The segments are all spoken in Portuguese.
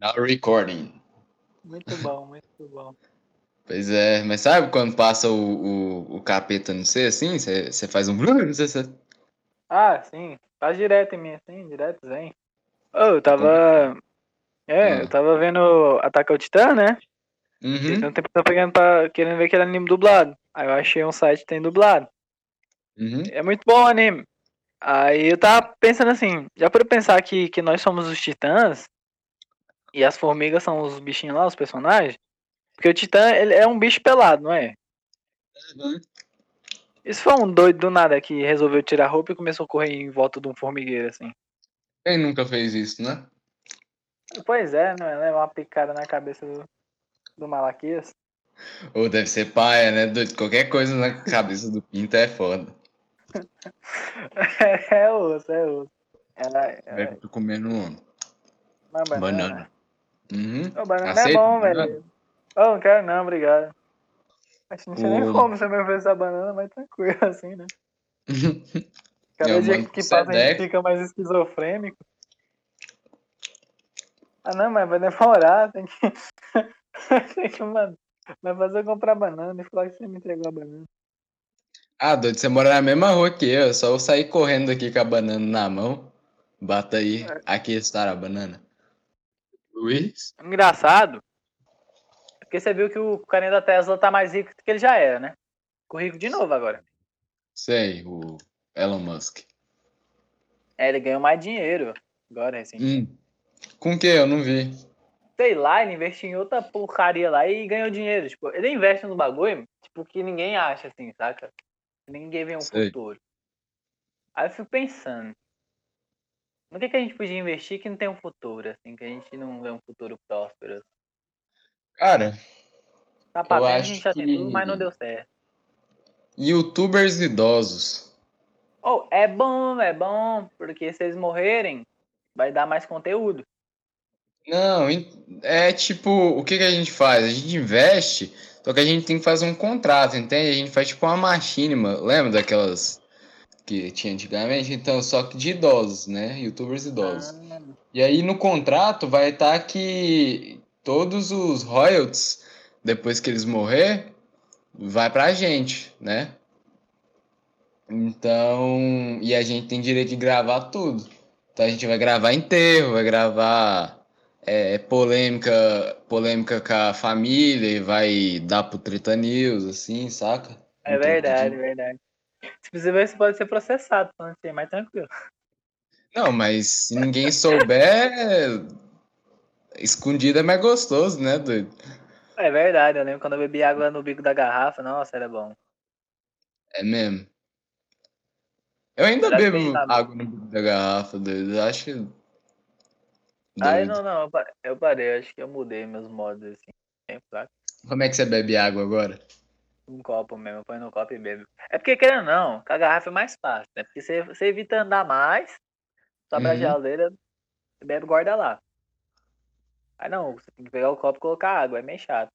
Now recording. Muito bom, muito bom. Pois é, mas sabe quando passa o, o, o capeta no C assim? Você faz um. Você... Ah, sim. Faz direto em mim, assim, direto, vem. Oh, eu tava. É, Ah. eu tava vendo Ataque ao Titã, né? Uhum. Então tempo eu pegando pra. querendo ver aquele anime dublado. Aí eu achei um site que tem dublado. Uhum. É muito bom o anime. Aí eu tava pensando assim, já para pensar que, que nós somos os titãs e as formigas são os bichinhos lá, os personagens. Porque o titã, ele é um bicho pelado, não é? Uhum. Isso foi um doido do nada que resolveu tirar a roupa e começou a correr em volta de um formigueiro, assim. Quem nunca fez isso, né? Pois é, né? Levar uma picada na cabeça do, do Malaquias. Ou deve ser paia, né? doido? Qualquer coisa na cabeça do Pinto é foda. é osso, é osso. É, é, Eu tô comendo uma banana. banana. Uhum. Ô, banana Aceita é bom, velho. Ô, não quero não, obrigado. Acho que não sei nem O- como você me oferecer a banana, mas tranquilo assim, né? Cada dia que passa a gente fica mais esquizofrênico. Ah não, mas vai demorar, tem que. tem que mano. Vai fazer eu comprar banana e falar que você me entregou a banana. Ah, doido, você mora na mesma rua que eu. É só eu sair correndo aqui com a banana na mão. Bata aí. Aqui está a banana. Luiz? Engraçado. Porque você viu que o carinha da Tesla tá mais rico do que ele já era, né? Ficou rico de novo agora. Sei, o Elon Musk. É, ele ganhou mais dinheiro agora, assim. Hum. Com o que? Eu não vi. sei lá, ele investiu em outra porcaria lá e ganhou dinheiro. Tipo, ele investe no bagulho, tipo, que ninguém acha, assim, saca? Ninguém vê um Sei. futuro. Aí eu fico pensando, no que, que a gente podia investir que não tem um futuro, assim, que a gente não vê um futuro próspero. Cara, Tá Eu frente, a acho gente já que- tentou, mas não deu certo. youtubers idosos. Oh, é bom, é bom, porque se eles morrerem, vai dar mais conteúdo. Não, é tipo, o que que a gente faz? A gente investe, só que a gente tem que fazer um contrato, entende? A gente faz tipo uma machinima. Lembra daquelas que tinha antigamente? Então, só que de idosos, né? Youtubers idosos. Ah, E aí no contrato vai estar que todos os royalties, depois que eles morrer, vai pra gente, né? Então, e a gente tem direito de gravar tudo. Então a gente vai gravar enterro, vai gravar é, polêmica, polêmica com a família e vai dar pro Treta News, assim, saca? é verdade, de- é verdade. Se você ver, você pode ser processado, falando assim, mais tranquilo. Não, mas se ninguém souber, escondido é mais gostoso, né, doido? É verdade, eu lembro quando eu bebi água no bico da garrafa, nossa, era bom. É mesmo. Eu ainda bebo sabe? água no bico da garrafa, doido. Eu acho. Ai, doido. não, não, eu pa- eu parei, acho que eu mudei meus modos assim. Como é que você bebe água agora? Um copo mesmo, ponho no copo e bebo. É porque, querendo ou não, com a garrafa é mais fácil, né? Porque você, você evita andar mais, sobra a Uhum. geladeira, você bebe e guarda lá. Aí não, você tem que pegar o copo e colocar água, é meio chato.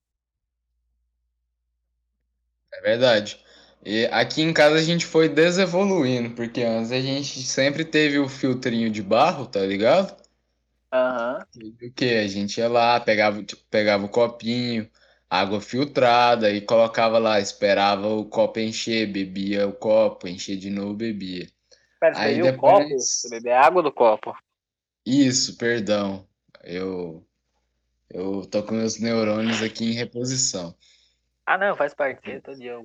É verdade. E aqui em casa a gente foi desevoluindo, porque antes a gente sempre teve o filtrinho de barro, tá ligado? Aham. E o que? A gente ia lá, pegava, tipo, pegava o copinho, água filtrada e colocava lá, esperava o copo encher, bebia o copo, encher de novo, bebia. Pera, Aí bebeu o depois- copo? Você bebeu a água do copo. Isso, perdão. Eu eu tô com meus neurônios aqui em reposição. Ah, não, faz parte, todo dia.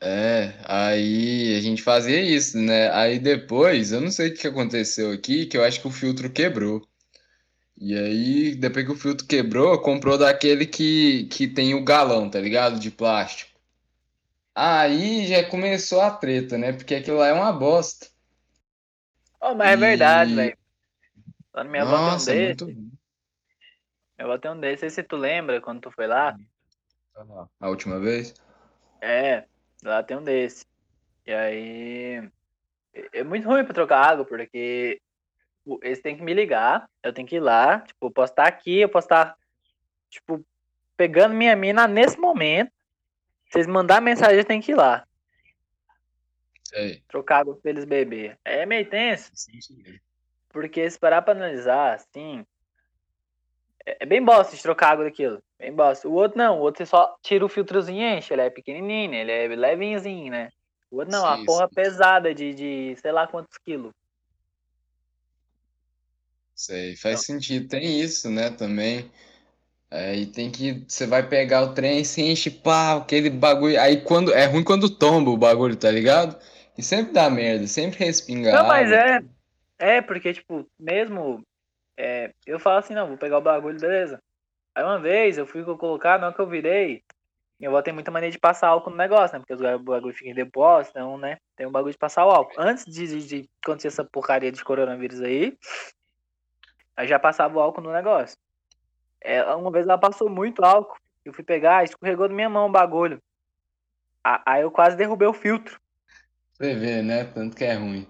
É, aí a gente fazia isso, né? Aí depois, eu não sei o que aconteceu aqui, que eu acho que o filtro quebrou. E aí, depois que o filtro quebrou, comprou daquele que, que tem o galão, tá ligado? De plástico. Aí já começou a treta, né? Porque aquilo lá é uma bosta. Oh, mas é verdade, E- velho. Lá na minha avó tem um Nossa, é muito desse. ruim. Minha avó tem um desse. Não sei se tu lembra quando tu foi lá. A última vez? É, lá tem um desse. E aí. é- É muito ruim pra trocar água, porque tipo, eles têm que me ligar, eu tenho que ir lá. Tipo, eu posso estar aqui, eu posso estar, tipo, pegando minha mina nesse momento. Se eles mandarem mensagem, eu tenho que ir lá. Sei. Trocar água pra eles beber. É meio tenso, porque se parar pra analisar, assim. É, é bem bosta de trocar água daquilo. Bem bosta. O outro não, o outro você só tira o filtrozinho e enche. Ele é pequenininho, ele é levinhozinho, né? O outro não, sim, a porra sim. pesada de, de sei lá quantos quilos. Sei, faz não. sentido. Tem isso, né, também. Aí tem que. Você vai pegar o trem, se enche, pá, aquele bagulho. Aí quando. É ruim quando tomba o bagulho, tá ligado? E sempre dá merda, sempre respinga. Não, mas é. É, porque, tipo, mesmo. É, eu falo assim, não, vou pegar o bagulho, beleza. Aí uma vez eu fui colocar, na hora que eu virei, minha avó tem muita maneira de passar álcool no negócio, né? Porque o bagulho fica em depósito, então, né? Tem um bagulho de passar o álcool. Antes de, de, de acontecer essa porcaria de coronavírus aí, aí já passava o álcool no negócio. É, uma vez ela passou muito álcool. Eu fui pegar, escorregou da minha mão o bagulho. Aí eu quase derrubei o filtro. Você vê, né? Tanto que é ruim.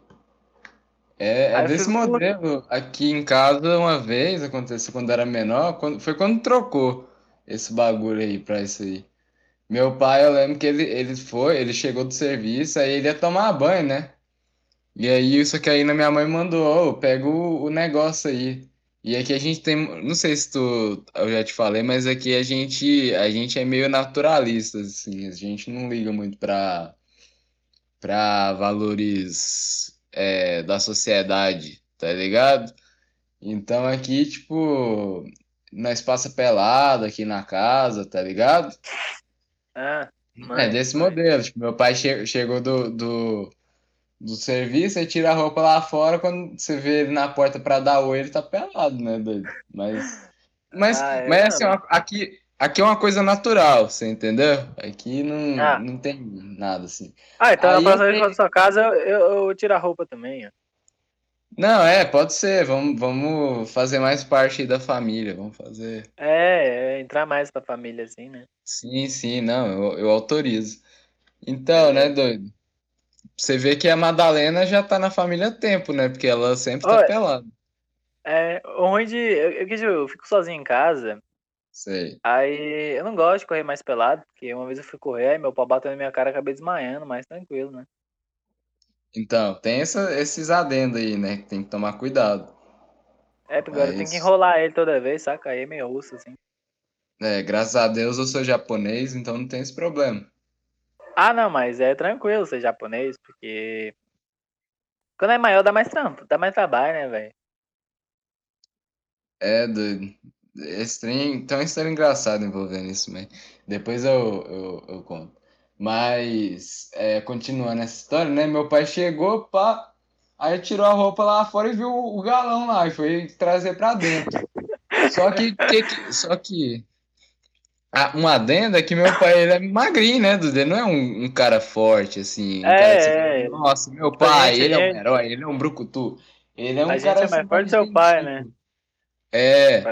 É, é desse modelo. Aqui em casa, uma vez, aconteceu quando era menor, quando, foi quando trocou esse bagulho aí pra isso aí. Meu pai, eu lembro que ele, ele foi, ele chegou do serviço, aí ele ia tomar banho, né? E aí, isso que aí na minha mãe mandou, oh, pega o, o negócio aí. E aqui a gente tem, não sei se tu, eu já te falei, mas aqui a gente, a gente é meio naturalista, assim, a gente não liga muito para para valores é, da sociedade, tá ligado? Então aqui, tipo, nós passa pelado aqui na casa, tá ligado? Ah, é desse modelo, tipo, meu pai che chegou do, do do serviço, aí tira a roupa lá fora, quando você vê ele na porta para dar oi, ele tá pelado, né, doido? Mas, mas, ah, é, mas assim, aqui, aqui é uma coisa natural, você entendeu? Aqui não, ah. não tem nada assim. Ah, então aí na próxima vez que for sua casa, eu, eu, eu, tiro a roupa também, ó. Não, é, pode ser. Vamos, vamos fazer mais parte da família. Vamos fazer. É, é entrar mais pra família, assim, né? Sim, sim, não, eu, eu autorizo. Então, é. né, doido? Você vê que a Madalena já tá na família há tempo, né? Porque ela sempre tá pelada. É, onde eu, eu, eu fico sozinho em casa. Sei. Aí eu não gosto de correr mais pelado, porque uma vez eu fui correr, aí meu pau bateu na minha cara e acabei desmaiando, mas tranquilo, né? Então, tem essa, esses adendos aí, né? Que tem que tomar cuidado. É, porque agora tem que enrolar ele toda vez, saca? Aí é meio osso, assim. É, graças a Deus eu sou japonês, então não tem esse problema. Ah, não, mas é tranquilo ser japonês, porque. Quando é maior dá mais trampo, dá mais trabalho, né, velho? É, doido. Esse trem tem uma história engraçada envolvendo isso, mas depois eu, eu, eu conto. Mas, é, continuando essa história, né? Meu pai chegou, pá, aí tirou a roupa lá fora e viu o galão lá e foi trazer pra dentro. Só que, que, só que ah, um adendo é que meu pai ele é magrinho, né, Dudu? Ele não é um, um cara forte, assim. Um é, cara assim, é. Nossa, meu pai, ele é um herói, ele é um brucutu. Ele é um a cara. Gente é mais forte que seu pai, né? É.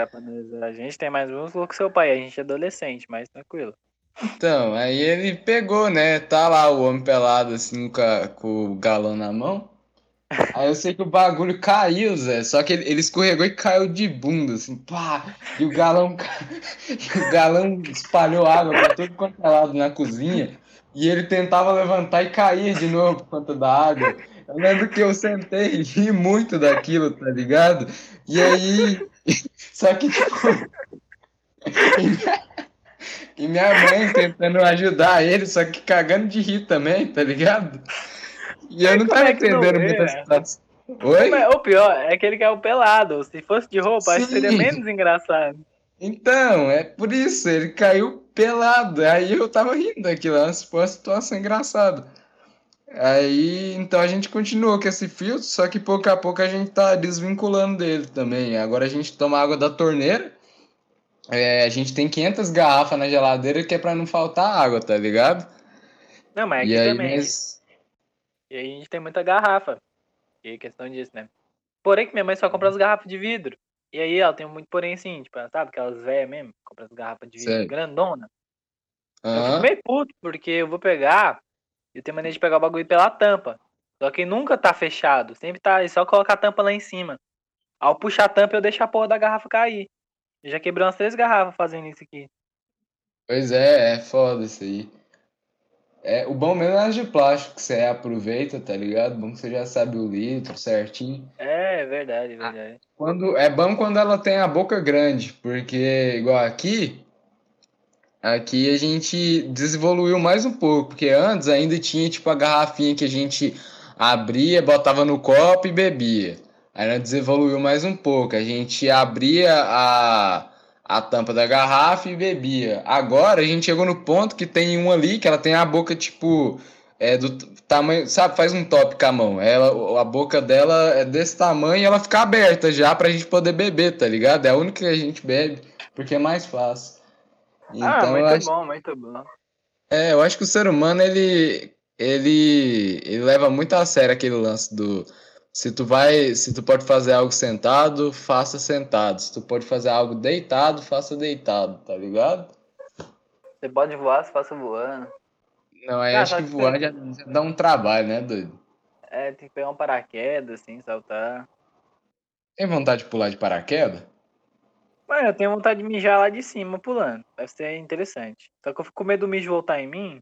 A gente tem mais músculo que seu pai, a gente é adolescente, mas tranquilo. Então, aí ele pegou, né? Tá lá o homem pelado, assim, com, a, com o galão na mão. Aí eu sei que o bagulho caiu, Zé. Só que ele, ele escorregou e caiu de bunda, assim, pá! E o galão, o galão espalhou água pra todo quanto é lado na cozinha. E ele tentava levantar e cair de novo por conta da água. Eu lembro que eu sentei e ri muito daquilo, tá ligado? E aí. Só que, tipo. E minha mãe tentando ajudar ele, só que cagando de rir também, tá ligado? E eu não tava é entendendo muita situação. Oi? É, o pior é que ele quer o pelado. Se fosse de roupa, acho que seria menos engraçado. Então, é por isso, ele caiu pelado. Aí eu tava rindo daquilo, é uma situação engraçada. Aí, então a gente continuou com esse filtro, só que pouco a pouco a gente tá desvinculando dele também. Agora a gente toma água da torneira. É, a gente tem 500 garrafas na geladeira que é pra não faltar água, tá ligado? Não, mas aqui e aí, também. Mas... E aí a gente tem muita garrafa. E é questão disso, né? Porém que minha mãe só compra as garrafas de vidro. E aí ela tem muito porém assim, tipo, sabe, aquelas velhas mesmo, compra as garrafas de vidro Sei. grandona. Uhum. Eu fico meio puto, porque eu vou pegar, eu tenho maneira de pegar o bagulho pela tampa. Só que nunca tá fechado, sempre tá, é só colocar a tampa lá em cima. Ao puxar a tampa, eu deixo a porra da garrafa cair. Eu já quebrei umas três garrafas fazendo isso aqui. Pois é, é foda isso aí. É, o bom mesmo é as de plástico, que você aproveita, tá ligado? Bom que você já sabe o litro certinho. É, verdade, verdade. Quando, é bom quando ela tem a boca grande, porque igual aqui, aqui a gente desenvoluiu mais um pouco, porque antes ainda tinha tipo a garrafinha que a gente abria, botava no copo e bebia. Aí ela desenvoluiu mais um pouco, a gente abria a, a tampa da garrafa e bebia. Agora a gente chegou no ponto que tem uma ali que ela tem a boca tipo é do tamanho, sabe, faz um top com a mão. Ela, a boca dela é desse tamanho e ela fica aberta já pra gente poder beber, tá ligado? É a única que a gente bebe, porque é mais fácil. ah, Então, eu muito acho, bom, muito bom. é, eu acho que o ser humano ele, ele, ele leva muito a sério aquele lance do se tu vai, se tu pode fazer algo sentado, faça sentado. Se tu pode fazer algo deitado, faça deitado, tá ligado? Você pode voar, você passa voando. Não, aí Ah, acho que já, já dá um trabalho, né, doido? É, tem que pegar um paraquedas, assim, saltar. Tem vontade de pular de paraquedas? Mano, eu tenho vontade de mijar lá de cima pulando. Deve ser interessante. Só que eu fico com medo do mijo voltar em mim.